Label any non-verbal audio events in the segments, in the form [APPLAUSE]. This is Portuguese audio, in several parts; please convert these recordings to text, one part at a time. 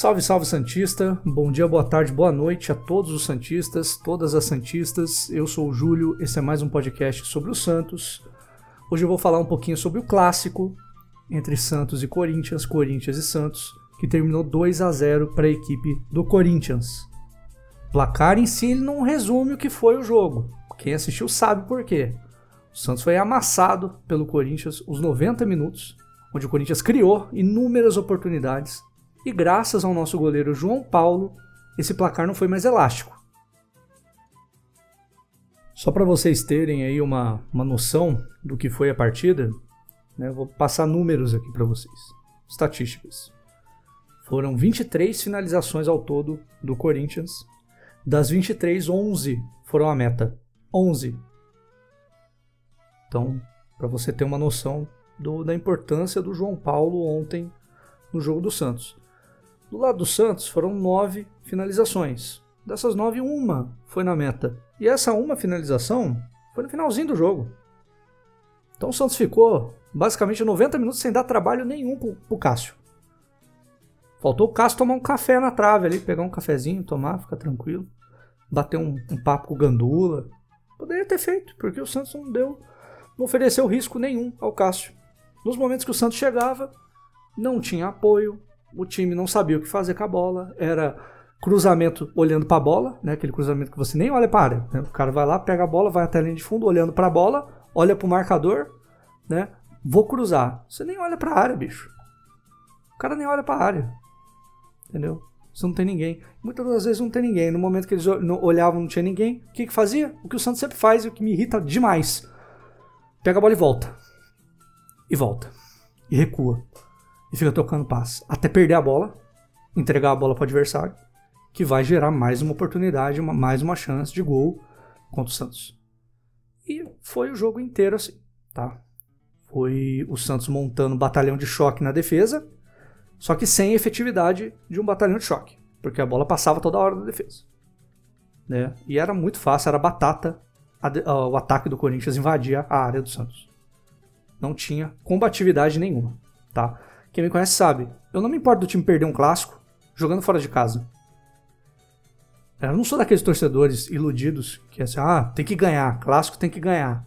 Salve, salve Santista! Bom dia, boa tarde, boa noite a todos os Santistas, todas as Santistas. Eu sou o Júlio, esse é mais um podcast sobre o Santos. Hoje eu vou falar um pouquinho sobre o clássico entre Santos e Corinthians, Corinthians e Santos, que terminou 2 a 0 para a equipe do Corinthians. O placar em si não resume o que foi o jogo. Quem assistiu sabe por quê. O Santos foi amassado pelo Corinthians os 90 minutos, onde o Corinthians criou inúmeras oportunidades e graças ao nosso goleiro João Paulo, esse placar não foi mais elástico. Só para vocês terem aí uma, uma noção do que foi a partida, né, vou passar números aqui para vocês. Estatísticas. Foram 23 finalizações ao todo do Corinthians. Das 23, 11 foram a meta. 11. Então, para você ter uma noção do, da importância do João Paulo ontem no jogo do Santos. Do lado do Santos foram nove finalizações. Dessas nove, uma foi na meta. E essa uma finalização foi no finalzinho do jogo. Então o Santos ficou basicamente 90 minutos sem dar trabalho nenhum pro, pro Cássio. Faltou o Cássio tomar um café na trave ali, pegar um cafezinho, tomar, ficar tranquilo. Bater um, um papo com o Gandula. Poderia ter feito, porque o Santos não deu, não ofereceu risco nenhum ao Cássio. Nos momentos que o Santos chegava, não tinha apoio, o time não sabia o que fazer com a bola, era cruzamento olhando para a bola, né? Aquele cruzamento que você nem olha para área. Né? O cara vai lá, pega a bola, vai até a linha de fundo, olhando para a bola, olha para o marcador, né? Vou cruzar. Você nem olha para a área, bicho. O cara nem olha para a área. Entendeu? Você não tem ninguém. Muitas das vezes não tem ninguém. No momento que eles olhavam, não tinha ninguém. O que que fazia? O que o Santos sempre faz e o que me irrita demais. Pega a bola e volta. E volta. E recua e fica tocando passe até perder a bola, entregar a bola para o adversário, que vai gerar mais uma oportunidade, uma, mais uma chance de gol contra o Santos. E foi o jogo inteiro assim, tá? Foi o Santos montando um batalhão de choque na defesa, só que sem efetividade de um batalhão de choque, porque a bola passava toda hora da defesa. Né? E era muito fácil, era batata a, o ataque do Corinthians invadia a área do Santos. Não tinha combatividade nenhuma, tá? Quem me conhece sabe. Eu não me importo do time perder um clássico jogando fora de casa. Eu não sou daqueles torcedores iludidos que é assim, ah, tem que ganhar, clássico tem que ganhar.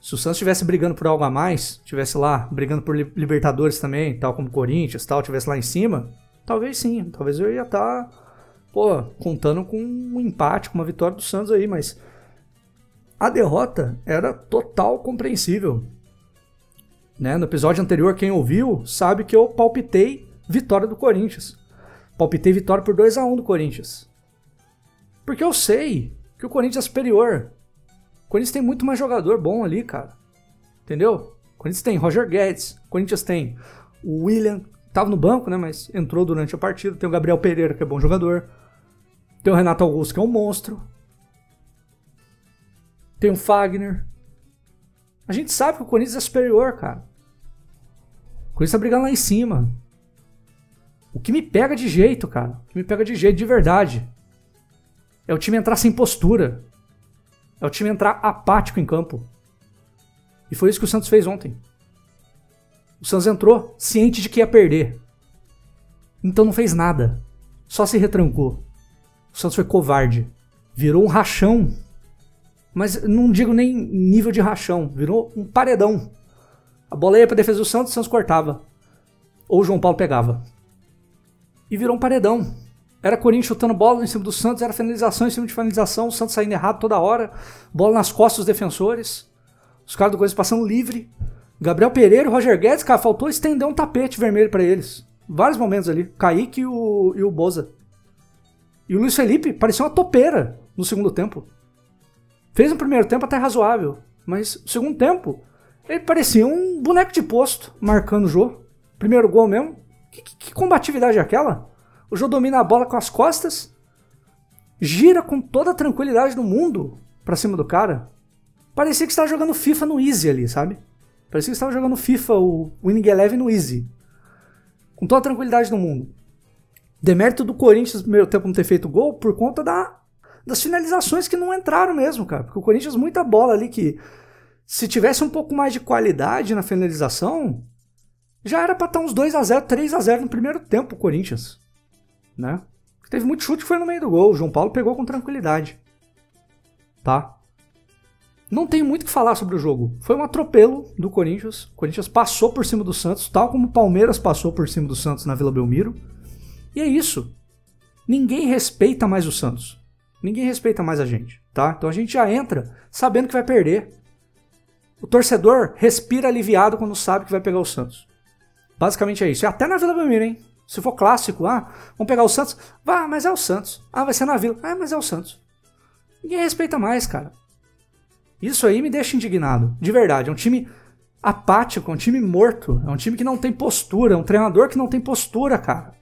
Se o Santos estivesse brigando por algo a mais, estivesse lá brigando por Libertadores também, tal como Corinthians, tal, estivesse lá em cima, talvez sim, talvez eu ia estar, tá, pô, contando com um empate, com uma vitória do Santos aí, mas a derrota era total compreensível. Né? No episódio anterior, quem ouviu sabe que eu palpitei vitória do Corinthians. Palpitei vitória por 2 a 1 do Corinthians. Porque eu sei que o Corinthians é superior. O Corinthians tem muito mais jogador bom ali, cara. Entendeu? O Corinthians tem Roger Guedes. O Corinthians tem o William, tava no banco, né? Mas entrou durante a partida. Tem o Gabriel Pereira, que é bom jogador. Tem o Renato Augusto, que é um monstro. Tem o Fagner. A gente sabe que o Corinthians é superior, cara. Corinthians tá brigando lá em cima. O que me pega de jeito, cara, o que me pega de jeito de verdade, é o time entrar sem postura. É o time entrar apático em campo. E foi isso que o Santos fez ontem. O Santos entrou ciente de que ia perder. Então não fez nada. Só se retrancou. O Santos foi covarde. Virou um rachão mas não digo nem nível de rachão, virou um paredão. A bola ia para defesa do Santos, o Santos cortava. Ou o João Paulo pegava. E virou um paredão. Era Corinthians chutando bola em cima do Santos, era finalização em cima de finalização, o Santos saindo errado toda hora, bola nas costas dos defensores, os caras do Corinthians passando livre. Gabriel Pereira e Roger Guedes, cara, faltou estender um tapete vermelho para eles. Vários momentos ali. Kaique e o, e o Boza. E o Luiz Felipe parecia uma topeira no segundo tempo. Fez um primeiro tempo até razoável, mas no segundo tempo ele parecia um boneco de posto marcando o jogo. Primeiro gol mesmo. Que, que, que combatividade é aquela? O Jô domina a bola com as costas, gira com toda a tranquilidade do mundo pra cima do cara. Parecia que estava jogando FIFA no Easy ali, sabe? Parecia que estava jogando FIFA, o Winning Eleven no Easy. Com toda a tranquilidade do mundo. Demérito do Corinthians no primeiro tempo não ter feito gol por conta da das finalizações que não entraram mesmo, cara. Porque o Corinthians, muita bola ali que, se tivesse um pouco mais de qualidade na finalização, já era pra estar uns 2 a 0 3 a 0 no primeiro tempo o Corinthians. né? Teve muito chute que foi no meio do gol. O João Paulo pegou com tranquilidade. Tá? Não tem muito o que falar sobre o jogo. Foi um atropelo do Corinthians. O Corinthians passou por cima do Santos, tal como o Palmeiras passou por cima do Santos na Vila Belmiro. E é isso. Ninguém respeita mais o Santos. Ninguém respeita mais a gente, tá? Então a gente já entra sabendo que vai perder. O torcedor respira aliviado quando sabe que vai pegar o Santos. Basicamente é isso. E até na Vila Belmiro, hein? Se for clássico, ah, vamos pegar o Santos. Vá, mas é o Santos. Ah, vai ser na Vila. Ah, mas é o Santos. Ninguém respeita mais, cara. Isso aí me deixa indignado. De verdade. É um time apático, é um time morto. É um time que não tem postura. É um treinador que não tem postura, cara.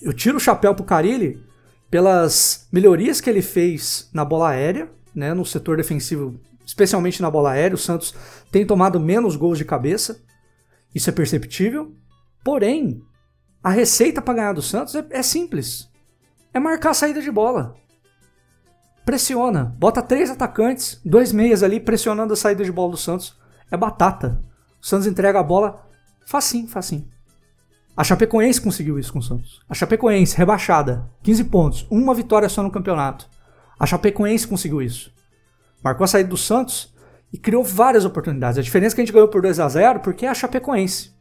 Eu tiro o chapéu pro Carilli pelas melhorias que ele fez na bola aérea, né, no setor defensivo, especialmente na bola aérea. O Santos tem tomado menos gols de cabeça. Isso é perceptível. Porém, a receita para ganhar do Santos é, é simples. É marcar a saída de bola. Pressiona. Bota três atacantes, dois meias ali pressionando a saída de bola do Santos. É batata. O Santos entrega a bola facinho, facinho. A Chapecoense conseguiu isso com o Santos. A Chapecoense, rebaixada, 15 pontos, uma vitória só no campeonato. A Chapecoense conseguiu isso. Marcou a saída do Santos e criou várias oportunidades. A diferença é que a gente ganhou por 2 a 0 porque é a Chapecoense.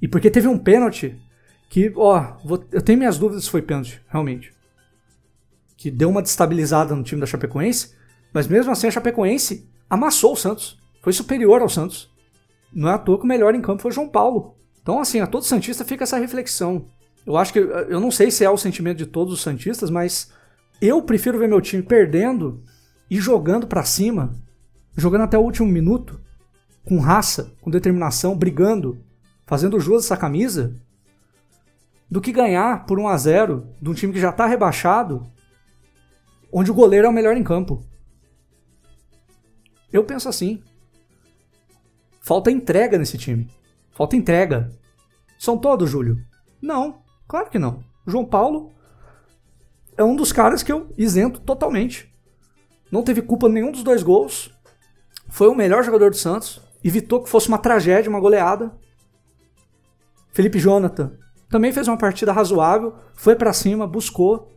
E porque teve um pênalti que, ó, vou, eu tenho minhas dúvidas se foi pênalti, realmente. Que deu uma destabilizada no time da Chapecoense, mas mesmo assim a Chapecoense amassou o Santos. Foi superior ao Santos. Não é à toa que o melhor em campo foi o João Paulo. Então, assim, a todo Santista fica essa reflexão. Eu acho que, eu não sei se é o sentimento de todos os Santistas, mas eu prefiro ver meu time perdendo e jogando para cima, jogando até o último minuto, com raça, com determinação, brigando, fazendo jus essa camisa, do que ganhar por 1 a 0 de um time que já está rebaixado, onde o goleiro é o melhor em campo. Eu penso assim. Falta entrega nesse time. Falta entrega. São todos, Júlio? Não, claro que não. João Paulo é um dos caras que eu isento totalmente. Não teve culpa nenhum dos dois gols. Foi o melhor jogador do Santos. Evitou que fosse uma tragédia, uma goleada. Felipe Jonathan também fez uma partida razoável, foi para cima, buscou,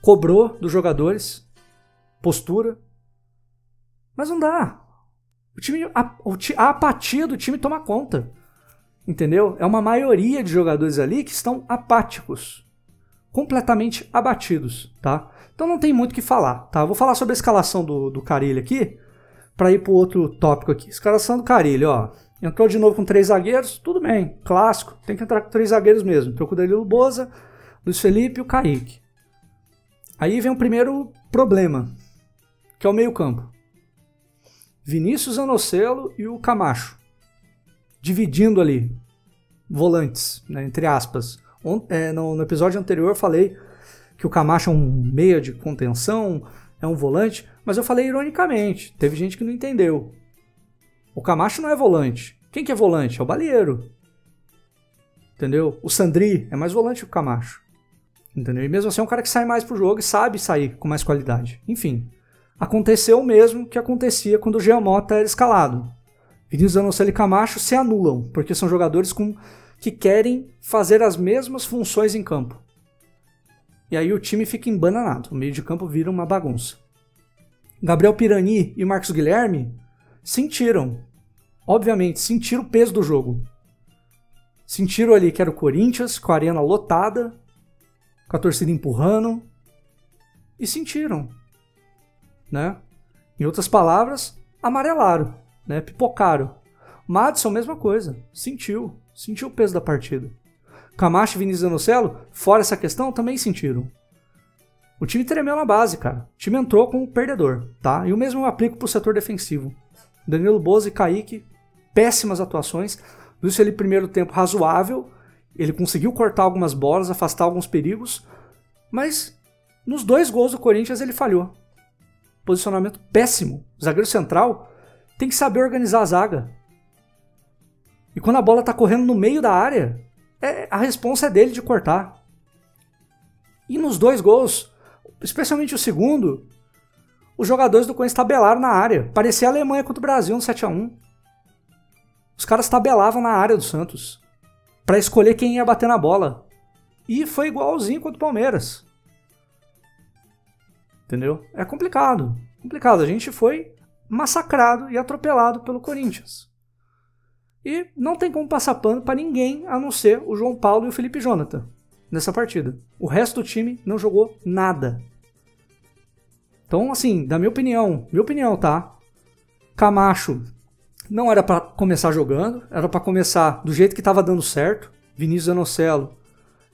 cobrou dos jogadores, postura. Mas não dá. O time, a, a apatia do time toma conta. Entendeu? É uma maioria de jogadores ali que estão apáticos, completamente abatidos, tá? Então não tem muito o que falar, tá? vou falar sobre a escalação do, do Carilho aqui, para ir para outro tópico aqui. Escalação do Carilho, ó. Entrou de novo com três zagueiros, tudo bem, clássico, tem que entrar com três zagueiros mesmo. Entrou com o Danilo Boza, Luiz Felipe e o Kaique. Aí vem o primeiro problema, que é o meio-campo. Vinícius Anocelo e o Camacho dividindo ali volantes, né, entre aspas. É, no, no, episódio anterior eu falei que o Camacho é um meia de contenção, é um volante, mas eu falei ironicamente. Teve gente que não entendeu. O Camacho não é volante. Quem que é volante? É o Balieiro. Entendeu? O Sandri é mais volante que o Camacho. Entendeu? E mesmo assim é um cara que sai mais pro jogo e sabe sair com mais qualidade. Enfim, aconteceu o mesmo que acontecia quando o Geomota era escalado. Vinícius Anocelo e Camacho se anulam, porque são jogadores com, que querem fazer as mesmas funções em campo. E aí o time fica embananado, o meio de campo vira uma bagunça. Gabriel Pirani e Marcos Guilherme sentiram, obviamente, sentiram o peso do jogo. Sentiram ali que era o Corinthians, com a arena lotada, com a torcida empurrando, e sentiram, né? Em outras palavras, amarelaram né? Pipocaram. Madison, mesma coisa. Sentiu. Sentiu o peso da partida. Camacho e Vinícius Anocelo, fora essa questão, também sentiram. O time tremeu na base, cara. O time entrou com o perdedor, tá? E o mesmo eu aplico pro setor defensivo. Danilo Boza e Kaique, péssimas atuações. Luiz Felipe, primeiro tempo razoável. Ele conseguiu cortar algumas bolas, afastar alguns perigos. Mas nos dois gols do Corinthians ele falhou. Posicionamento péssimo. O zagueiro central tem que saber organizar a zaga. E quando a bola está correndo no meio da área, é, a responsa é dele de cortar. E nos dois gols, especialmente o segundo, os jogadores do Corinthians tabelaram na área. Parecia a Alemanha contra o Brasil no 7 a 1 Os caras tabelavam na área do Santos para escolher quem ia bater na bola. E foi igualzinho contra o Palmeiras. Entendeu? É complicado. Complicado. A gente foi massacrado e atropelado pelo Corinthians. E não tem como passar pano para ninguém a não ser o João Paulo e o Felipe Jonathan nessa partida. O resto do time não jogou nada. Então, assim, da minha opinião, minha opinião, tá? Camacho não era para começar jogando, era para começar do jeito que estava dando certo. Vinícius Anocelo,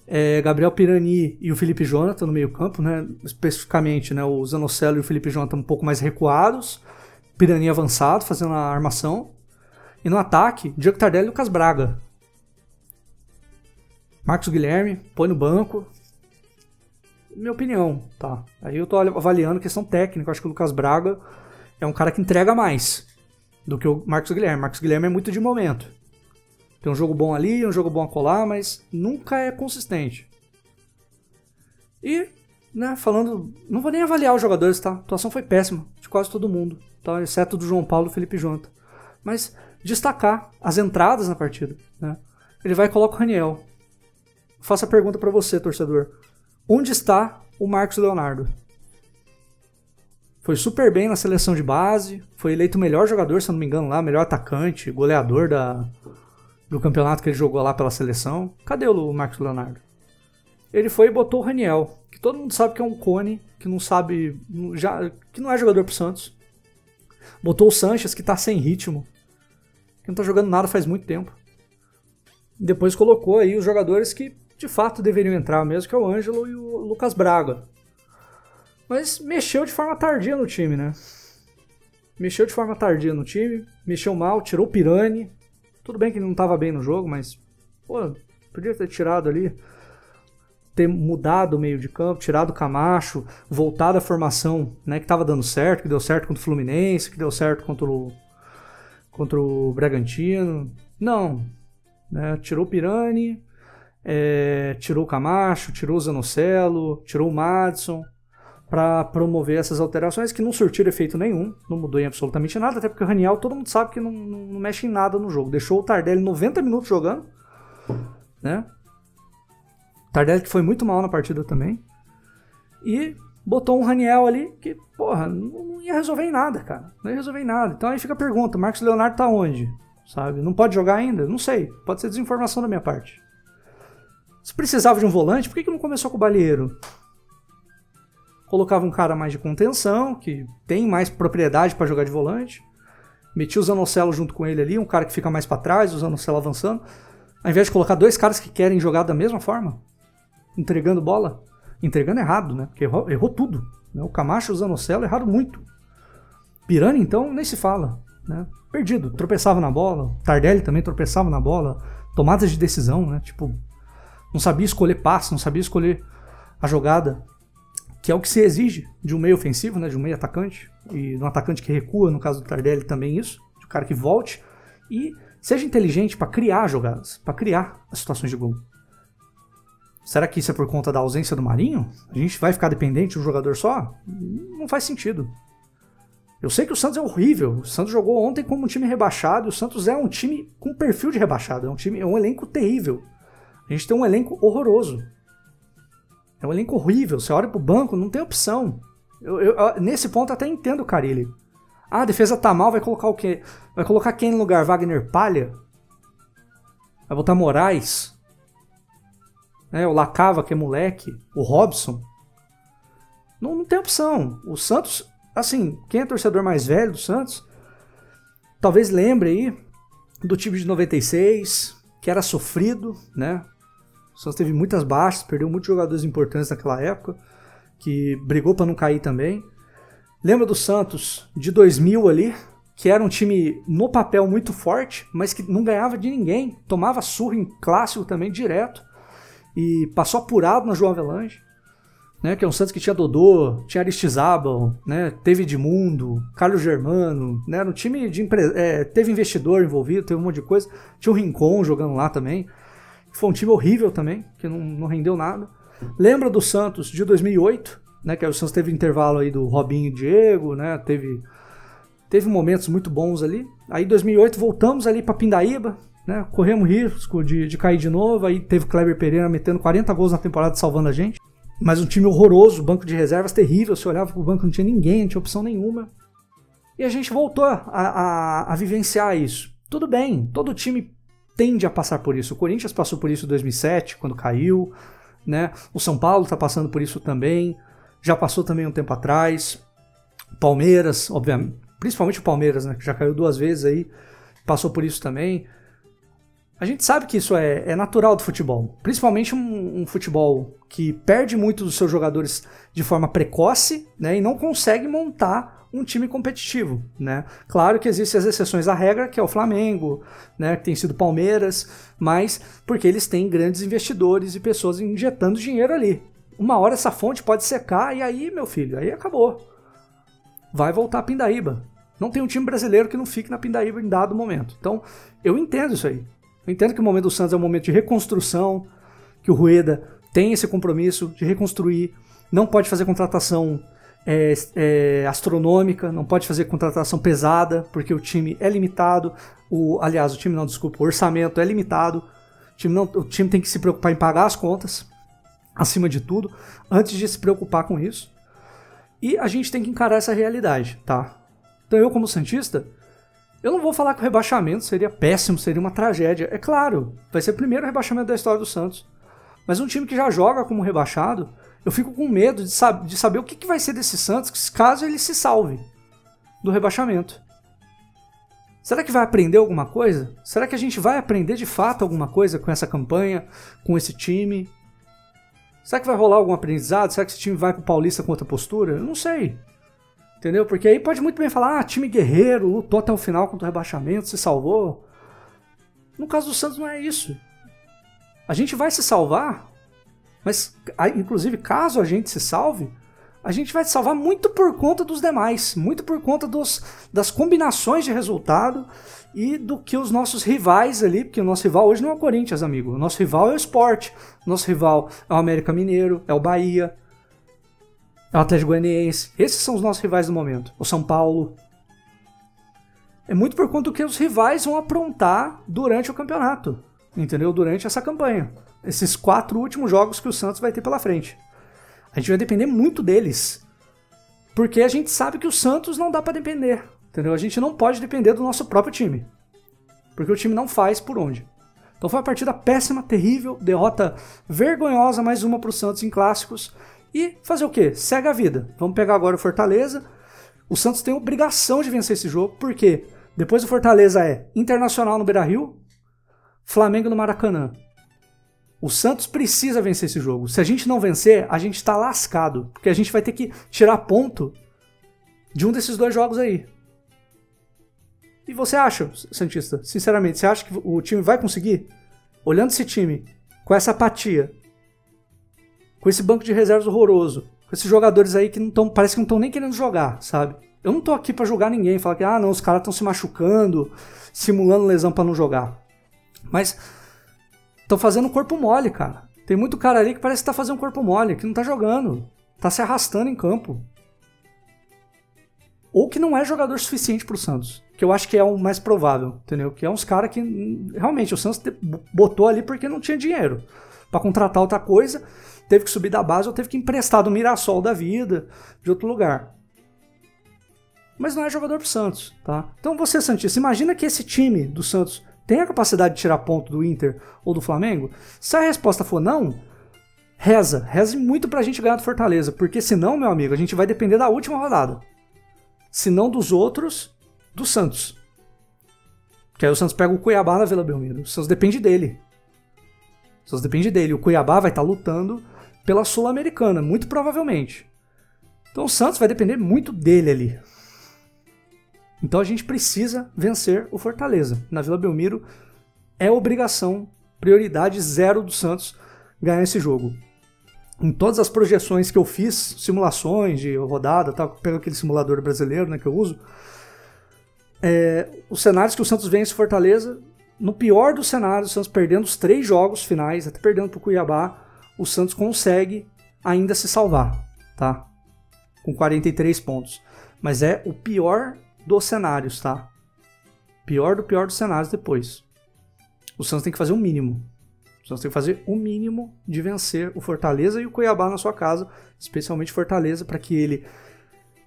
é, Gabriel Pirani e o Felipe Jonathan no meio-campo, né? Especificamente, né? O Zanocelo e o Felipe Jonathan um pouco mais recuados. Pirani avançado, fazendo a armação. E no ataque, Diego Tardelli e Lucas Braga. Marcos Guilherme, põe no banco. Minha opinião, tá? Aí eu tô avaliando questão técnica. Acho que o Lucas Braga é um cara que entrega mais do que o Marcos Guilherme. Marcos Guilherme é muito de momento. Tem um jogo bom ali, um jogo bom a colar, mas nunca é consistente. E, né, falando. Não vou nem avaliar os jogadores, tá? A atuação foi péssima de quase todo mundo, tá? Exceto do João Paulo e Felipe Jonta. Mas destacar as entradas na partida, né? Ele vai e coloca o Raniel. Faço a pergunta para você, torcedor. Onde está o Marcos Leonardo? Foi super bem na seleção de base, foi eleito o melhor jogador, se não me engano, lá, melhor atacante, goleador da, do campeonato que ele jogou lá pela seleção. Cadê o Marcos Leonardo? Ele foi e botou o Raniel, que todo mundo sabe que é um cone, que não sabe, já, que não é jogador pro Santos. Botou o Sanches, que tá sem ritmo, que não tá jogando nada faz muito tempo. Depois colocou aí os jogadores que de fato deveriam entrar mesmo, que é o Ângelo e o Lucas Braga. Mas mexeu de forma tardia no time, né? Mexeu de forma tardia no time, mexeu mal, tirou o Pirani. Tudo bem que ele não estava bem no jogo, mas pô, podia ter tirado ali, ter mudado o meio de campo, tirado o Camacho, voltado à formação, né, que estava dando certo, que deu certo contra o Fluminense, que deu certo contra o contra o Bragantino. Não, né, tirou o Pirani, é, tirou o Camacho, tirou o Zanocelo, tirou o Madison para promover essas alterações que não surtiram efeito nenhum, não mudou em absolutamente nada, até porque o Raniel todo mundo sabe que não, não, não mexe em nada no jogo. Deixou o Tardelli 90 minutos jogando, né? Tardelli que foi muito mal na partida também. E botou um Raniel ali que, porra, não ia resolver em nada, cara. Não ia resolver em nada. Então aí fica a pergunta, Marcos Leonardo tá onde? Sabe? Não pode jogar ainda? Não sei. Pode ser desinformação da minha parte. Se precisava de um volante, por que, que não começou com o Balieiro? Colocava um cara mais de contenção, que tem mais propriedade para jogar de volante. Metia o Zanocelo junto com ele ali, um cara que fica mais para trás, o Zanocelo avançando. Ao invés de colocar dois caras que querem jogar da mesma forma, entregando bola. Entregando errado, né? Porque errou, errou tudo. Né? O Camacho e o Zanocelo erraram muito. Pirani, então, nem se fala. Né? Perdido, tropeçava na bola. Tardelli também tropeçava na bola. Tomadas de decisão, né? Tipo, não sabia escolher passe, não sabia escolher a jogada, que é o que se exige de um meio ofensivo, né, de um meio atacante, e de um atacante que recua, no caso do Tardelli também isso, de um cara que volte e seja inteligente para criar jogadas, para criar as situações de gol. Será que isso é por conta da ausência do Marinho? A gente vai ficar dependente de um jogador só? Não faz sentido. Eu sei que o Santos é horrível. O Santos jogou ontem como um time rebaixado. O Santos é um time com perfil de rebaixado. É um time, é um elenco terrível. A gente tem um elenco horroroso. É um elenco horrível. Você olha pro banco, não tem opção. Eu, eu, nesse ponto até entendo o Carilli. Ah, a defesa tá mal, vai colocar o quê? Vai colocar quem no lugar? Wagner Palha? Vai botar Moraes? É, o Lacava, que é moleque? O Robson? Não, não tem opção. O Santos, assim, quem é torcedor mais velho do Santos, talvez lembre aí do time de 96, que era sofrido, né? O Santos teve muitas baixas, perdeu muitos jogadores importantes naquela época, que brigou para não cair também. Lembra do Santos de 2000 ali, que era um time no papel muito forte, mas que não ganhava de ninguém, tomava surra em clássico também direto e passou apurado na João Avelange. Né, que é um Santos que tinha Dodô, tinha Aristizábal, né, teve Edmundo, Carlos Germano, né, era um time de é, teve investidor envolvido, teve um monte de coisa, tinha o Rincon jogando lá também. Foi um time horrível também, que não, não rendeu nada. Lembra do Santos de 2008, né? Que o Santos teve intervalo aí do Robinho e Diego, né? Teve, teve momentos muito bons ali. Aí em 2008 voltamos ali para Pindaíba, né? Corremos risco de, de cair de novo. Aí teve Kleber Pereira metendo 40 gols na temporada salvando a gente. Mas um time horroroso, banco de reservas terrível. Você olhava pro banco, não tinha ninguém, não tinha opção nenhuma. E a gente voltou a, a, a vivenciar isso. Tudo bem, todo time tende a passar por isso. O Corinthians passou por isso em 2007, quando caiu. Né? O São Paulo está passando por isso também. Já passou também um tempo atrás. Palmeiras, obviamente, principalmente o Palmeiras, né, que já caiu duas vezes aí, passou por isso também. A gente sabe que isso é, é natural do futebol, principalmente um, um, futebol que perde muito dos seus jogadores de forma precoce né, e não consegue montar um time competitivo. Né? Claro que existem as exceções à regra, que é o Flamengo, né, que tem sido Palmeiras, mas porque eles têm grandes investidores e pessoas injetando dinheiro ali. Uma hora essa fonte pode secar e aí, meu filho, aí acabou. Vai voltar a Pindaíba. Não tem um time brasileiro que não fique na Pindaíba em dado momento. Então, eu entendo isso aí. Eu entendo que o momento do Santos é um momento de reconstrução, que o Rueda tem esse compromisso de reconstruir, não pode fazer contratação é, é, astronômica, não pode fazer contratação pesada, porque o time é limitado. O, aliás, o time não, desculpa, o orçamento é limitado. O time, não, o time tem que se preocupar em pagar as contas, acima de tudo, antes de se preocupar com isso. E a gente tem que encarar essa realidade, tá? Então eu, como Santista, eu não vou falar que o rebaixamento seria péssimo, seria uma tragédia. É claro, vai ser o primeiro rebaixamento da história do Santos. Mas um time que já joga como rebaixado, eu fico com medo de, sab de saber o que, que vai ser desse Santos caso ele se salve do rebaixamento. Será que vai aprender alguma coisa? Será que a gente vai aprender de fato alguma coisa com essa campanha, com esse time? Será que vai rolar algum aprendizado? Será que esse time vai pro Paulista com outra postura? Eu não sei. Entendeu? Porque aí pode muito bem falar, ah, time guerreiro, lutou até o final contra o rebaixamento, se salvou. No caso do Santos não é isso. A gente vai se salvar, mas inclusive caso a gente se salve, a gente vai se salvar muito por conta dos demais, muito por conta dos, das combinações de resultado e do que os nossos rivais ali, porque o nosso rival hoje não é o Corinthians, amigo. O nosso rival é o esporte. O nosso rival é o América Mineiro, é o Bahia, é o Atlético Goianiense. Esses são os nossos rivais do momento. O São Paulo. É muito por conta do que os rivais vão aprontar durante o campeonato. Entendeu? Durante essa campanha. Esses quatro últimos jogos que o Santos vai ter pela frente. A gente vai depender muito deles. Porque a gente sabe que o Santos não dá para depender. Entendeu? A gente não pode depender do nosso próprio time. Porque o time não faz por onde. Então foi uma partida péssima, terrível, derrota vergonhosa, mais uma para o Santos em clássicos. E fazer o quê? Segue a vida. Vamos pegar agora o Fortaleza. O Santos tem obrigação de vencer esse jogo, porque depois do Fortaleza é Internacional no Beira-Rio, Flamengo no Maracanã. O Santos precisa vencer esse jogo. Se a gente não vencer, a gente está lascado, porque a gente vai ter que tirar ponto de um desses dois jogos aí. E você acha, Santista, sinceramente, você acha que o time vai conseguir? Olhando esse time com essa apatia, com esse banco de reservas horroroso, com esses jogadores aí que não estão, parece que não estão nem querendo jogar, sabe? Eu não tô aqui para julgar ninguém, falar que ah, não, os caras estão se machucando, simulando lesão para não jogar. Mas estão fazendo corpo mole, cara. Tem muito cara ali que parece que tá fazendo corpo mole, que não tá jogando, tá se arrastando em campo. Ou que não é jogador suficiente pro Santos, que eu acho que é o mais provável, entendeu? Que é uns caras que realmente o Santos botou ali porque não tinha dinheiro para contratar outra coisa teve que subir da base ou teve que emprestar do Mirassol da vida, de outro lugar. Mas não é jogador pro Santos, tá? Então você, Santista, imagina que esse time do Santos tem a capacidade de tirar ponto do Inter ou do Flamengo? Se a resposta for não, reza, reze muito pra gente ganhar do Fortaleza, porque senão, meu amigo, a gente vai depender da última rodada. Se não dos outros, do Santos. Que aí o Santos pega o Cuiabá na Vila Belmiro. O Santos depende dele. O Santos depende dele. O Cuiabá vai estar tá lutando pela Sul-Americana, muito provavelmente. Então o Santos vai depender muito dele ali. Então a gente precisa vencer o Fortaleza. Na Vila Belmiro é obrigação, prioridade zero do Santos ganhar esse jogo. Em todas as projeções que eu fiz, simulações de rodada, tá, pego aquele simulador brasileiro né, que eu uso, é, os cenários que o Santos vence Fortaleza, no pior dos cenários, o Santos perdendo os três jogos finais, até perdendo para o Cuiabá, o Santos consegue ainda se salvar, tá? Com 43 pontos. Mas é o pior dos cenários, tá? Pior do pior dos cenários depois. o Santos tem que fazer o mínimo. O Santos tem que fazer o mínimo de vencer o Fortaleza e o Cuiabá na sua casa, especialmente Fortaleza, para que ele,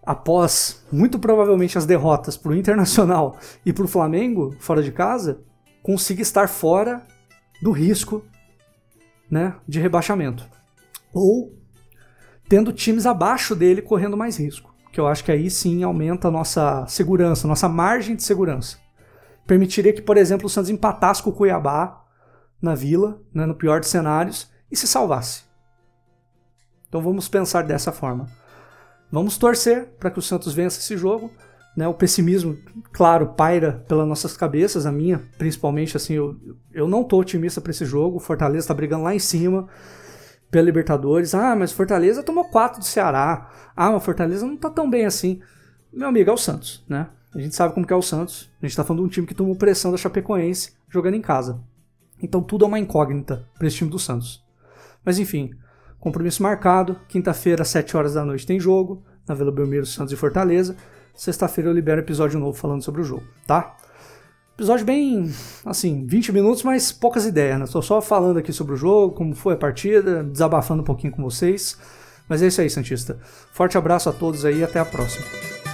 após muito provavelmente as derrotas para o Internacional [LAUGHS] e para o Flamengo fora de casa, consiga estar fora do risco né, de rebaixamento. Ou tendo times abaixo dele correndo mais risco. Que eu acho que aí sim aumenta a nossa segurança, nossa margem de segurança. Permitiria que, por exemplo, o Santos empatasse com o Cuiabá na Vila, né, no pior dos cenários, e se salvasse. Então vamos pensar dessa forma. Vamos torcer para que o Santos vença esse jogo. Né, o pessimismo, claro, paira pelas nossas cabeças, a minha principalmente. Assim, eu, eu não tô otimista para esse jogo. O Fortaleza está brigando lá em cima pela Libertadores. Ah, mas Fortaleza tomou 4 do Ceará. Ah, mas Fortaleza não tá tão bem assim. Meu amigo, é o Santos, né? A gente sabe como que é o Santos. A gente tá falando de um time que tomou pressão da Chapecoense jogando em casa. Então tudo é uma incógnita para esse time do Santos. Mas enfim, compromisso marcado. Quinta-feira, às 7 horas da noite, tem jogo. Na Vila Belmiro, Santos e Fortaleza. Sexta-feira eu libero episódio novo falando sobre o jogo, tá? Episódio bem, assim, 20 minutos, mas poucas ideias, né? Estou só falando aqui sobre o jogo, como foi a partida, desabafando um pouquinho com vocês. Mas é isso aí, Santista. Forte abraço a todos aí e até a próxima.